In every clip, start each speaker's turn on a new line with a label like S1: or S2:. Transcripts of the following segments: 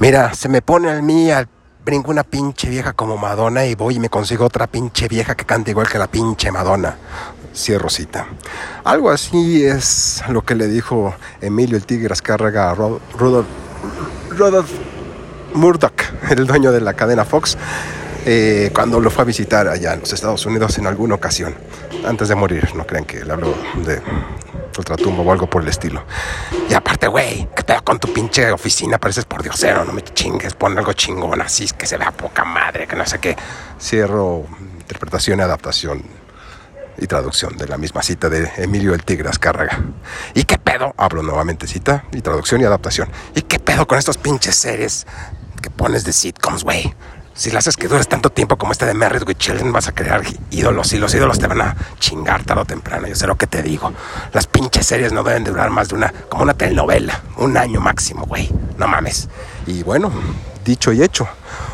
S1: Mira, se me pone al mí al brinco una pinche vieja como Madonna y voy y me consigo otra pinche vieja que canta igual que la pinche Madonna. Cierro cita. Algo así es lo que le dijo Emilio el Tigre Azcárraga a Rudolf, Rudolf Murdoch, el dueño de la cadena Fox, eh, cuando lo fue a visitar allá en los Estados Unidos en alguna ocasión, antes de morir. No crean que le habló de ultratumbo o algo por el estilo. Y aparte, güey, ¿qué te con tu pinche oficina? Pareces por diosero, no me chingues, pon algo chingón así, que se vea poca madre, que no sé qué. Cierro interpretación y adaptación y traducción de la misma cita de Emilio el Tigre Azcárraga. ¿Y qué pedo? Hablo nuevamente cita y traducción y adaptación. ¿Y qué pedo con estos pinches series que pones de sitcoms, güey? Si las haces que dures tanto tiempo como este de Married with vas a crear ídolos y los ídolos te van a chingar tarde o temprano. Yo sé lo que te digo. Las pinches series no deben durar más de una, como una telenovela, un año máximo, güey. No mames. Y bueno, dicho y hecho.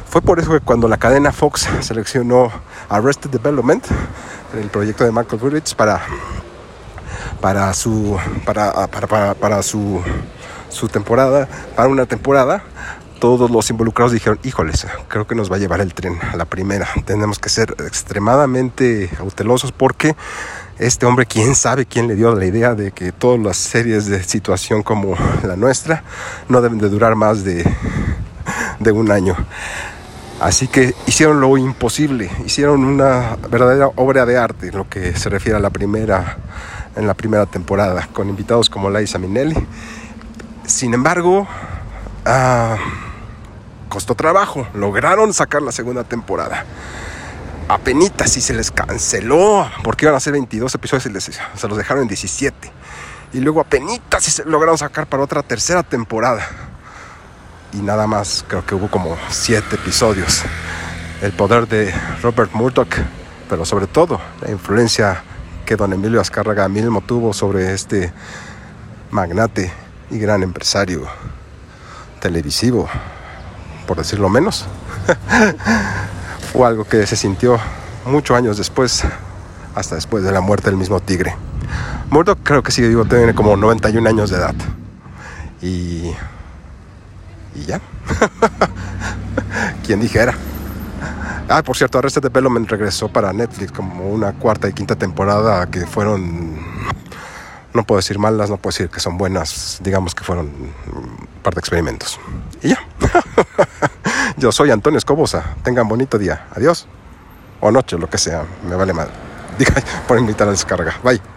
S1: Fue por eso que cuando la cadena Fox seleccionó Arrested Development, el proyecto de Michael Burridge, para, para su, para, para, para su, su temporada, para una temporada, todos los involucrados dijeron, híjoles, creo que nos va a llevar el tren a la primera. Tenemos que ser extremadamente cautelosos porque este hombre, quién sabe quién le dio la idea de que todas las series de situación como la nuestra no deben de durar más de, de un año. Así que hicieron lo imposible, hicieron una verdadera obra de arte, lo que se refiere a la primera, en la primera temporada, con invitados como Liza Minnelli. Sin embargo, ah, costó trabajo, lograron sacar la segunda temporada. Apenitas si se les canceló, porque iban a ser 22 episodios y se los dejaron en 17. Y luego apenitas si se lograron sacar para otra tercera temporada. Y nada más, creo que hubo como 7 episodios. El poder de Robert Murdoch, pero sobre todo la influencia que don Emilio Azcárraga mismo tuvo sobre este magnate y gran empresario televisivo por decirlo menos. o algo que se sintió muchos años después, hasta después de la muerte del mismo tigre. Murdoch creo que sigue vivo, tiene como 91 años de edad. Y. Y ya. ¿Quién dijera? Ah, por cierto, Arrested Development regresó para Netflix como una cuarta y quinta temporada que fueron. No puedo decir malas, no puedo decir que son buenas, digamos que fueron par de experimentos. Y ya. Yo soy Antonio Escobosa. Tengan bonito día. Adiós. O noche, lo que sea. Me vale mal. Diga por invitar a descarga. Bye.